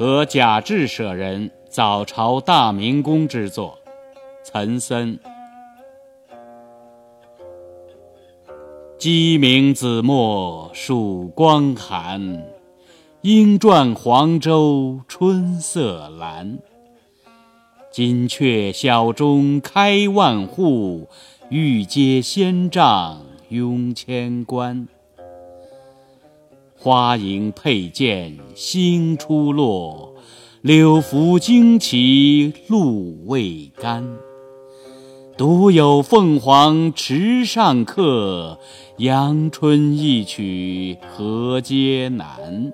和贾至舍人早朝大明宫之作，岑参。鸡鸣子墨曙光寒，莺啭黄州春色阑。金阙小钟开万户，玉阶仙帐拥千官。花影佩剑星出落，柳拂旌旗露未干。独有凤凰池上客，阳春一曲何嗟难。